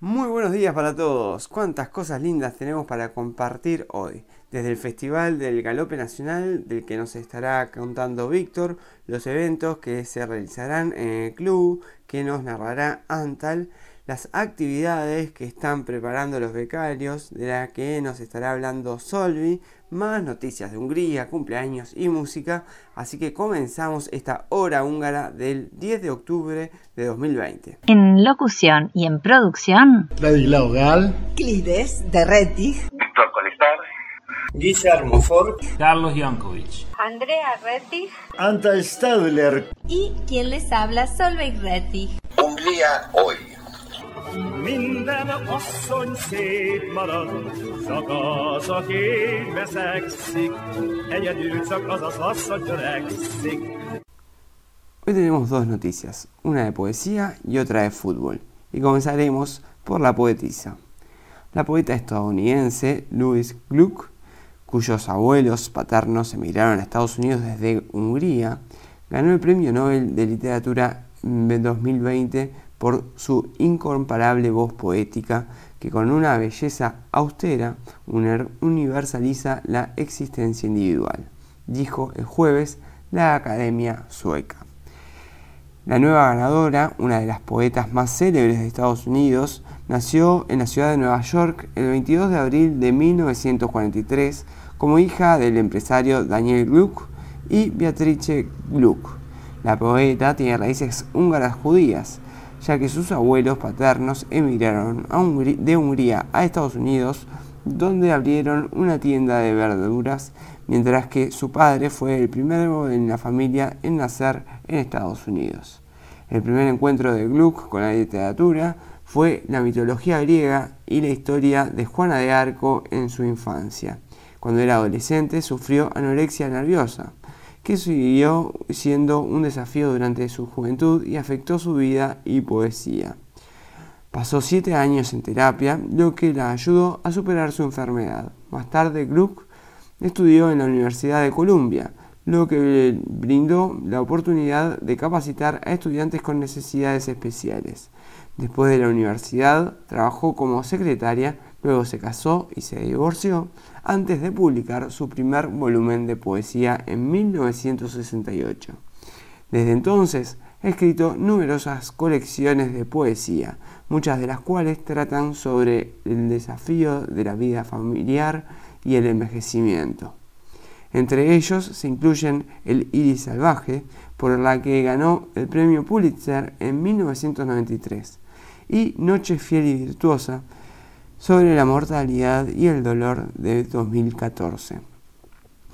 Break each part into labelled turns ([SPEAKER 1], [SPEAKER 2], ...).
[SPEAKER 1] Muy buenos días para todos. Cuántas cosas lindas tenemos para compartir hoy. Desde el Festival del Galope Nacional, del que nos estará contando Víctor, los eventos que se realizarán en el club, que nos narrará Antal, las actividades que están preparando los becarios, de la que nos estará hablando Solvi, más noticias de Hungría, cumpleaños y música. Así que comenzamos esta hora húngara del 10 de octubre de 2020.
[SPEAKER 2] En locución y en producción,
[SPEAKER 3] Ladislao Gal,
[SPEAKER 4] Clides de Rettig,
[SPEAKER 5] Víctor Colestar,
[SPEAKER 1] Guillermo Ford,
[SPEAKER 6] Carlos Jankovic.
[SPEAKER 7] Andrea Rettig
[SPEAKER 3] Anta Stadler,
[SPEAKER 7] y quien les habla Solveig Rettig.
[SPEAKER 5] Hungría hoy.
[SPEAKER 8] Asszony törekszik.
[SPEAKER 1] Hoy tenemos dos noticias, una de poesía y otra de fútbol. Y comenzaremos por la poetisa. La poeta estadounidense Louise Gluck, cuyos abuelos paternos emigraron a Estados Unidos desde Hungría, ganó el Premio Nobel de Literatura en 2020 por su incomparable voz poética que con una belleza austera universaliza la existencia individual, dijo el jueves la Academia Sueca. La nueva ganadora, una de las poetas más célebres de Estados Unidos, nació en la ciudad de Nueva York el 22 de abril de 1943 como hija del empresario Daniel Gluck y Beatrice Gluck. La poeta tiene raíces húngaras judías, ya que sus abuelos paternos emigraron de Hungría a Estados Unidos, donde abrieron una tienda de verduras, mientras que su padre fue el primero en la familia en nacer en Estados Unidos. El primer encuentro de Gluck con la literatura fue la mitología griega y la historia de Juana de Arco en su infancia. Cuando era adolescente sufrió anorexia nerviosa, que siguió siendo un desafío durante su juventud y afectó su vida y poesía. Pasó siete años en terapia, lo que la ayudó a superar su enfermedad. Más tarde, Gluck estudió en la Universidad de Columbia, lo que le brindó la oportunidad de capacitar a estudiantes con necesidades especiales. Después de la universidad, trabajó como secretaria, luego se casó y se divorció antes de publicar su primer volumen de poesía en 1968. Desde entonces ha escrito numerosas colecciones de poesía, muchas de las cuales tratan sobre el desafío de la vida familiar y el envejecimiento. Entre ellos se incluyen El Iris Salvaje, por la que ganó el premio Pulitzer en 1993, y Noche Fiel y Virtuosa, sobre la mortalidad y el dolor de 2014.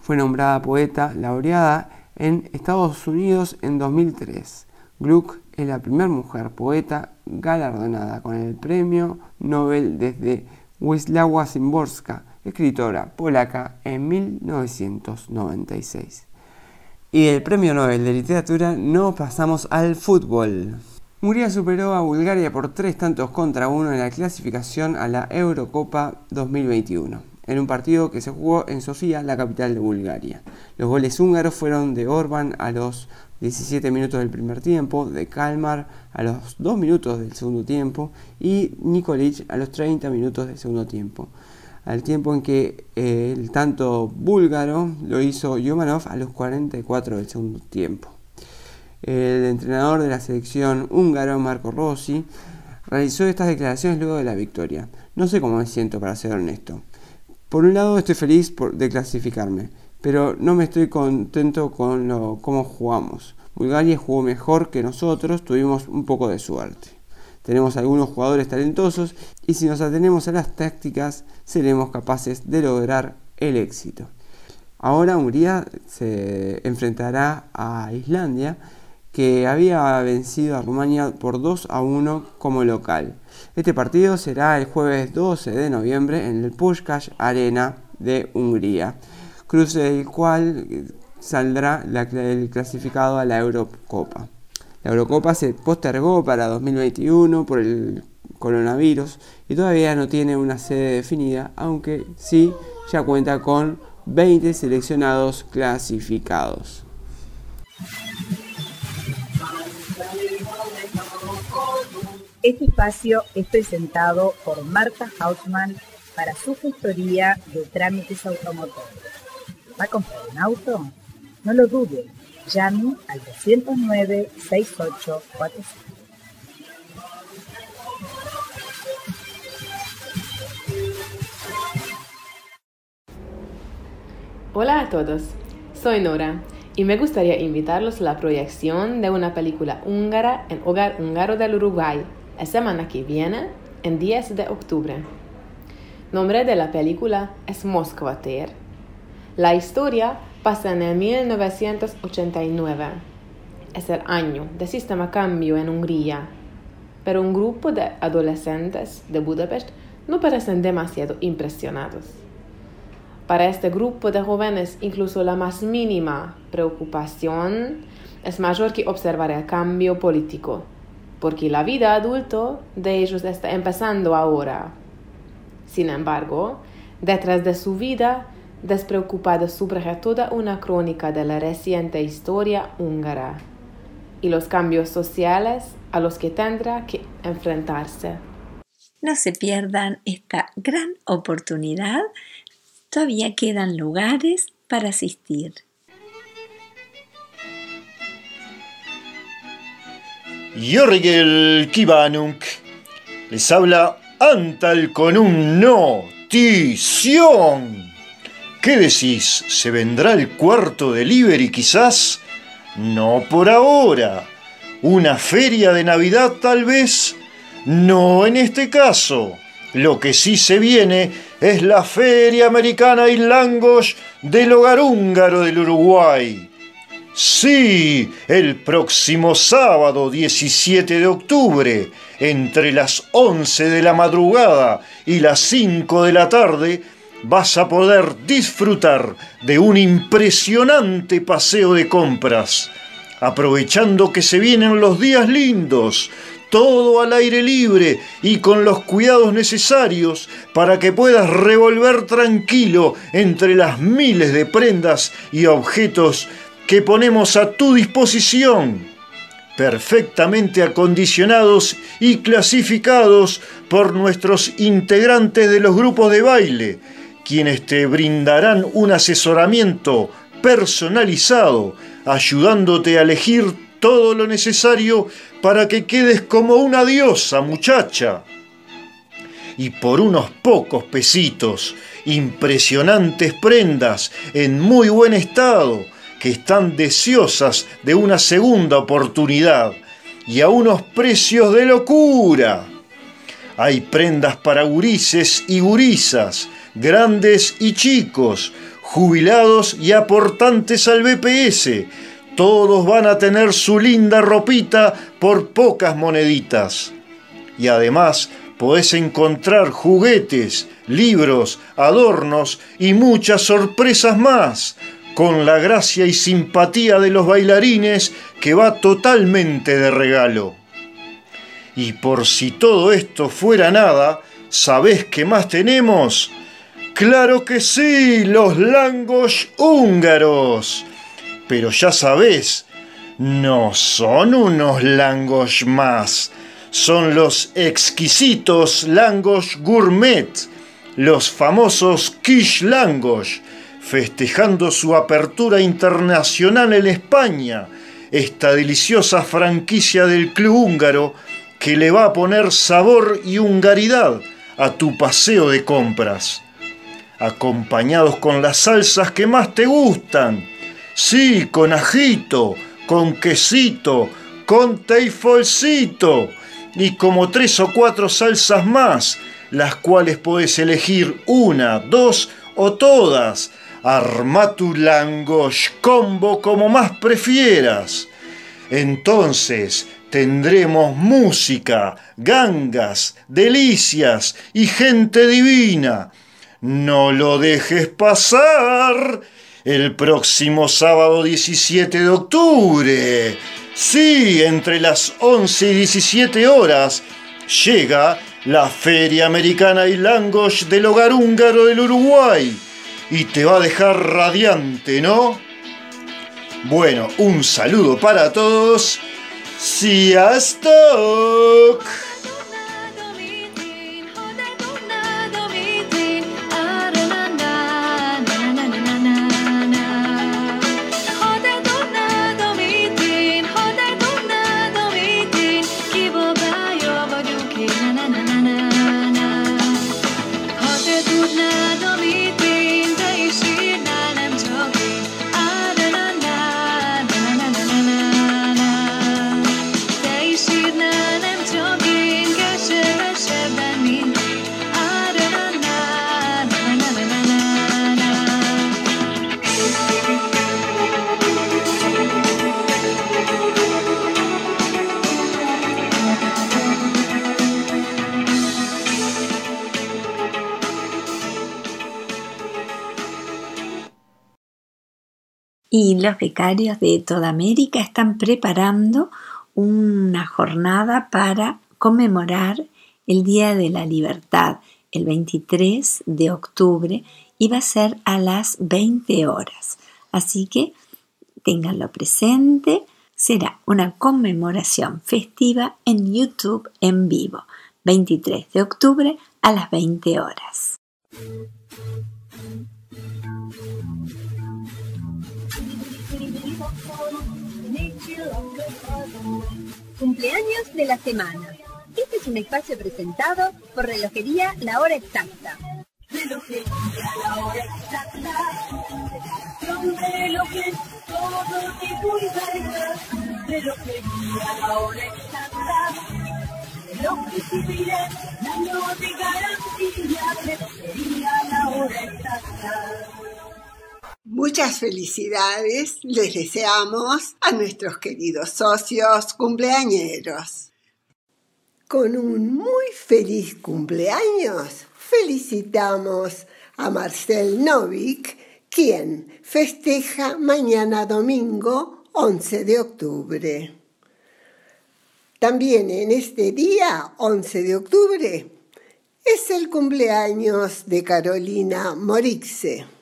[SPEAKER 1] Fue nombrada poeta laureada en Estados Unidos en 2003. Gluck es la primera mujer poeta galardonada con el premio Nobel desde Wisława Szymborska, escritora polaca en 1996. Y del premio Nobel de Literatura no pasamos al fútbol. Hungría superó a Bulgaria por tres tantos contra uno en la clasificación a la Eurocopa 2021, en un partido que se jugó en Sofía, la capital de Bulgaria. Los goles húngaros fueron de Orban a los 17 minutos del primer tiempo, de Kalmar a los 2 minutos del segundo tiempo y Nikolic a los 30 minutos del segundo tiempo. Al tiempo en que eh, el tanto búlgaro lo hizo Yomanov a los 44 del segundo tiempo el entrenador de la selección húngaro, Marco Rossi, realizó estas declaraciones luego de la victoria. No sé cómo me siento, para ser honesto. Por un lado, estoy feliz de clasificarme, pero no me estoy contento con lo, cómo jugamos. Bulgaria jugó mejor que nosotros, tuvimos un poco de suerte. Tenemos algunos jugadores talentosos y si nos atenemos a las tácticas, seremos capaces de lograr el éxito. Ahora Hungría se enfrentará a Islandia que había vencido a Rumania por 2 a 1 como local. Este partido será el jueves 12 de noviembre en el Puskás Arena de Hungría, cruce del cual saldrá el clasificado a la Eurocopa. La Eurocopa se postergó para 2021 por el coronavirus y todavía no tiene una sede definida, aunque sí ya cuenta con 20 seleccionados clasificados.
[SPEAKER 6] Este espacio es presentado por Marta Hausmann para su gestoría de trámites automotores. ¿Va a comprar un auto? No lo dude, llame al 209-6845.
[SPEAKER 9] Hola a todos, soy Nora y me gustaría invitarlos a la proyección de una película húngara en Hogar Húngaro del Uruguay la semana que viene, en 10 de octubre. Nombre de la película es Moskvater. La historia pasa en el 1989. Es el año de sistema cambio en Hungría, pero un grupo de adolescentes de Budapest no parecen demasiado impresionados. Para este grupo de jóvenes, incluso la más mínima preocupación es mayor que observar el cambio político, porque la vida adulto de ellos está empezando ahora. Sin embargo, detrás de su vida despreocupada subyace toda una crónica de la reciente historia húngara y los cambios sociales a los que tendrá que enfrentarse.
[SPEAKER 2] No se pierdan esta gran oportunidad todavía quedan lugares para asistir.
[SPEAKER 10] Jorgel Kibanuk les habla Antal con un notición. ¿Qué decís? ¿Se vendrá el cuarto delivery quizás? No por ahora. ¿Una feria de Navidad tal vez? No en este caso. Lo que sí se viene es la Feria Americana y Langos del Hogar Húngaro del Uruguay. Sí, el próximo sábado 17 de octubre, entre las 11 de la madrugada y las 5 de la tarde, vas a poder disfrutar de un impresionante paseo de compras, aprovechando que se vienen los días lindos, todo al aire libre y con los cuidados necesarios para que puedas revolver tranquilo entre las miles de prendas y objetos que ponemos a tu disposición, perfectamente acondicionados y clasificados por nuestros integrantes de los grupos de baile, quienes te brindarán un asesoramiento personalizado, ayudándote a elegir todo lo necesario para que quedes como una diosa, muchacha. Y por unos pocos pesitos, impresionantes prendas en muy buen estado, que están deseosas de una segunda oportunidad y a unos precios de locura. Hay prendas para gurises y gurisas, grandes y chicos, jubilados y aportantes al BPS, todos van a tener su linda ropita por pocas moneditas. Y además podés encontrar juguetes, libros, adornos y muchas sorpresas más, con la gracia y simpatía de los bailarines que va totalmente de regalo. Y por si todo esto fuera nada, ¿sabés qué más tenemos? Claro que sí, los langos húngaros pero ya sabés, no son unos langos más, son los exquisitos langos gourmet, los famosos quiche langos, festejando su apertura internacional en España, esta deliciosa franquicia del club húngaro que le va a poner sabor y hungaridad a tu paseo de compras, acompañados con las salsas que más te gustan, Sí, con ajito, con quesito, con teifolcito y como tres o cuatro salsas más, las cuales puedes elegir una, dos o todas. Arma tu langosh combo como más prefieras. Entonces tendremos música, gangas, delicias y gente divina. No lo dejes pasar el próximo sábado 17 de octubre. Sí, entre las 11 y 17 horas llega la Feria Americana y Langosh del Hogar Húngaro del Uruguay. Y te va a dejar radiante, ¿no? Bueno, un saludo para todos. Sziasztok!
[SPEAKER 2] Y los becarios de toda América están preparando una jornada para conmemorar el Día de la Libertad el 23 de octubre y va a ser a las 20 horas. Así que ténganlo presente, será una conmemoración festiva en YouTube en vivo, 23 de octubre a las 20 horas.
[SPEAKER 11] Cumpleaños de la semana. Este es un espacio presentado por Relojería La Hora Exacta. Relojería La Hora Exacta. Son relojes, todo y variedad. Relojería La Hora Exacta. Relojes y miras, años de garantía. Relojería La Hora Exacta.
[SPEAKER 4] Muchas felicidades les deseamos a nuestros queridos socios cumpleañeros. Con un muy feliz cumpleaños felicitamos a Marcel Novik, quien festeja mañana domingo 11 de octubre. También en este día, 11 de octubre, es el cumpleaños de Carolina Morixe.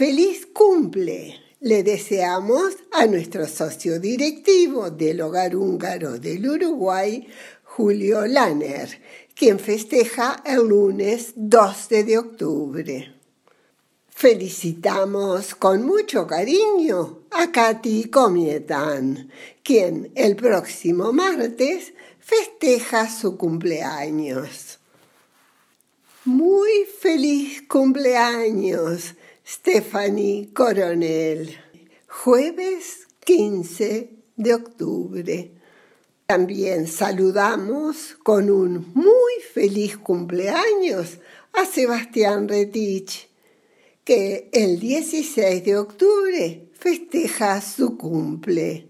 [SPEAKER 4] Feliz cumple le deseamos a nuestro socio directivo del Hogar Húngaro del Uruguay, Julio Lanner, quien festeja el lunes 12 de octubre. Felicitamos con mucho cariño a Katy Comietan, quien el próximo martes festeja su cumpleaños. Muy feliz cumpleaños Stephanie Coronel, jueves 15 de octubre. También saludamos con un muy feliz cumpleaños a Sebastián Retich, que el 16 de octubre festeja su cumple.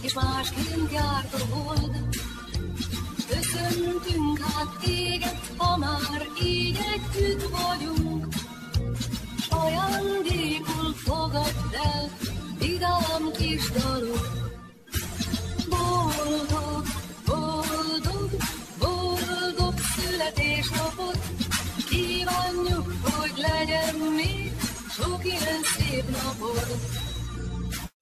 [SPEAKER 12] És másként járt a hold. Köszöntünk hát téged, ha már így együtt vagyunk, s ajándékul fogadd el, vidám kis dalok. Boldog, boldog, boldog születésnapot, kívánjuk, hogy legyen még sok ilyen szép napod.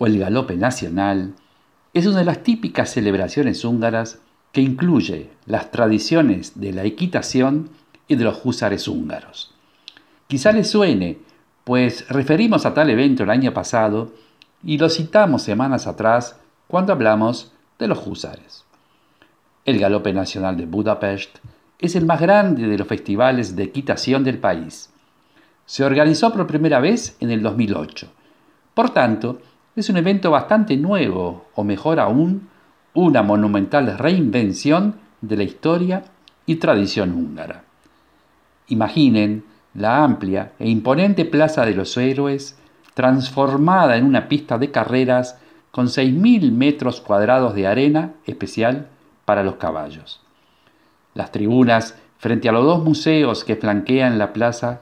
[SPEAKER 13] el Galope Nacional, es una de las típicas celebraciones húngaras que incluye las tradiciones de la equitación y de los húsares húngaros. Quizá les suene, pues referimos a tal evento el año pasado y lo citamos semanas atrás cuando hablamos de los húsares. El Galope Nacional de Budapest es el más grande de los festivales de equitación del país. Se organizó por primera vez en el 2008. Por tanto, es un evento bastante nuevo, o mejor aún, una monumental reinvención de la historia y tradición húngara. Imaginen la amplia e imponente Plaza de los Héroes transformada en una pista de carreras con 6.000 metros cuadrados de arena especial para los caballos. Las tribunas frente a los dos museos que flanquean la plaza,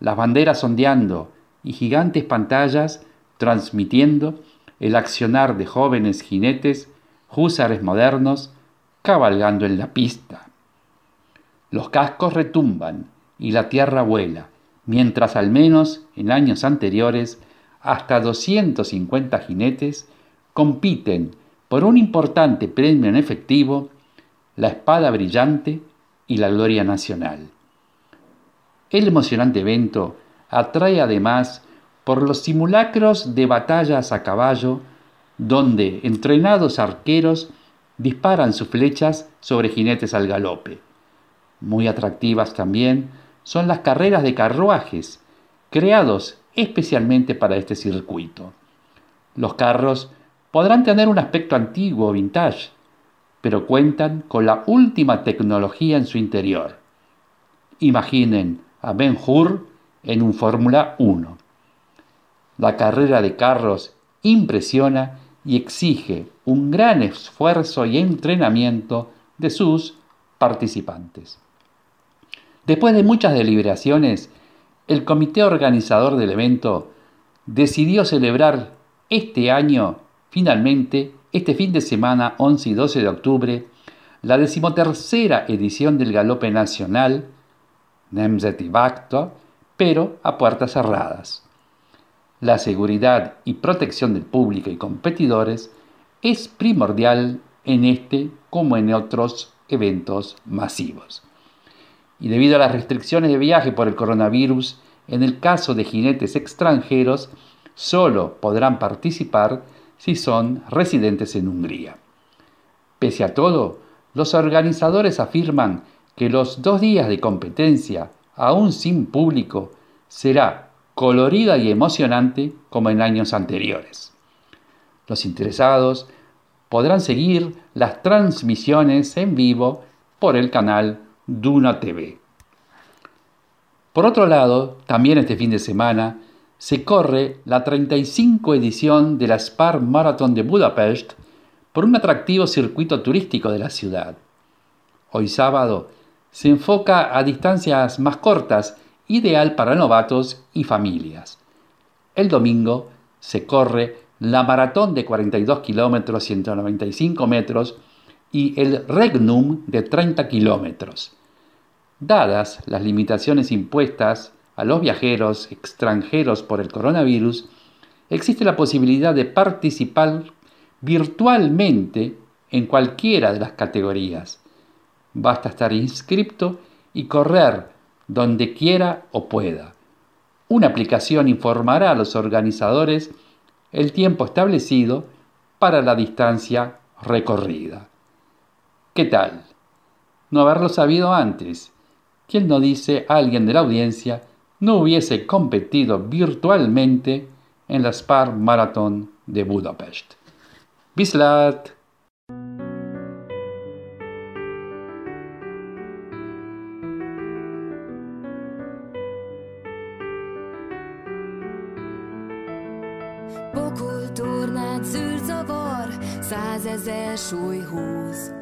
[SPEAKER 13] las banderas ondeando y gigantes pantallas transmitiendo el accionar de jóvenes jinetes, húsares modernos, cabalgando en la pista. Los cascos retumban y la tierra vuela, mientras al menos en años anteriores hasta 250 jinetes compiten por un importante premio en efectivo, la espada brillante y la gloria nacional. El emocionante evento atrae además por los simulacros de batallas a caballo, donde entrenados arqueros disparan sus flechas sobre jinetes al galope. Muy atractivas también son las carreras de carruajes, creados especialmente para este circuito. Los carros podrán tener un aspecto antiguo o vintage, pero cuentan con la última tecnología en su interior. Imaginen a Ben Hur en un Fórmula 1. La carrera de carros impresiona y exige un gran esfuerzo y entrenamiento de sus participantes. Después de muchas deliberaciones, el comité organizador del evento decidió celebrar este año, finalmente, este fin de semana 11 y 12 de octubre, la decimotercera edición del Galope Nacional, Nemzeti pero a puertas cerradas. La seguridad y protección del público y competidores es primordial en este como en otros eventos masivos y debido a las restricciones de viaje por el coronavirus, en el caso de jinetes extranjeros, solo podrán participar si son residentes en Hungría. Pese a todo, los organizadores afirman que los dos días de competencia, aún sin público, será colorida y emocionante como en años anteriores. Los interesados podrán seguir las transmisiones en vivo por el canal Duna TV. Por otro lado, también este fin de semana se corre la 35 edición de la Spar Marathon de Budapest por un atractivo circuito turístico de la ciudad. Hoy sábado se enfoca a distancias más cortas, ideal para novatos y familias. El domingo se corre la maratón de 42 kilómetros 195 metros y el Regnum de 30 kilómetros. Dadas las limitaciones impuestas a los viajeros extranjeros por el coronavirus, existe la posibilidad de participar virtualmente en cualquiera de las categorías. Basta estar inscripto y correr donde quiera o pueda. Una aplicación informará a los organizadores el tiempo establecido para la distancia recorrida. ¿Qué tal? No haberlo sabido antes ¿Quién no dice alguien de la audiencia no hubiese competido virtualmente en la Spar Marathon de Budapest? Bislat!
[SPEAKER 12] százezer súly húz,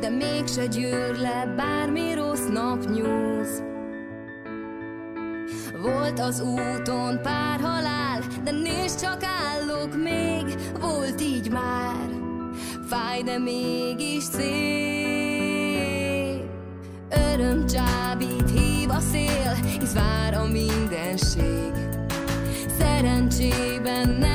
[SPEAKER 12] de mégse gyűr le bármi rossz napnyúz. Volt az úton pár halál, de nézd csak állok még, volt így már, fáj, de mégis szép. Öröm csábít, hív a szél, hisz vár a mindenség, szerencsében nem.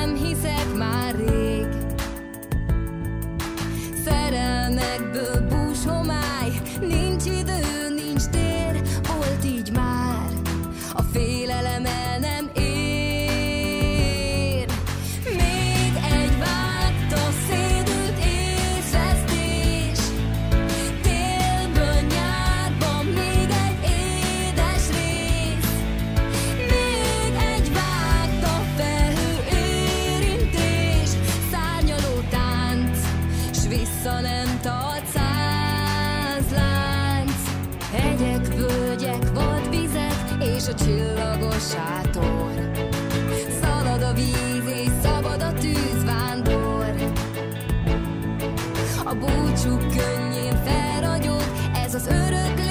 [SPEAKER 12] sátor. Szalad a víz és szabad a tűz vándor. A búcsú könnyén felragyog, ez az örök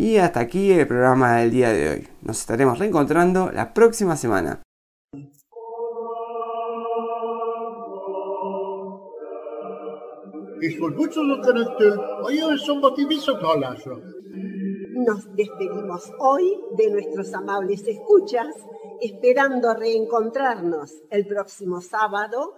[SPEAKER 1] Y hasta aquí el programa del día de hoy. Nos estaremos reencontrando la próxima semana.
[SPEAKER 4] Nos despedimos hoy de nuestros amables escuchas, esperando reencontrarnos el próximo sábado.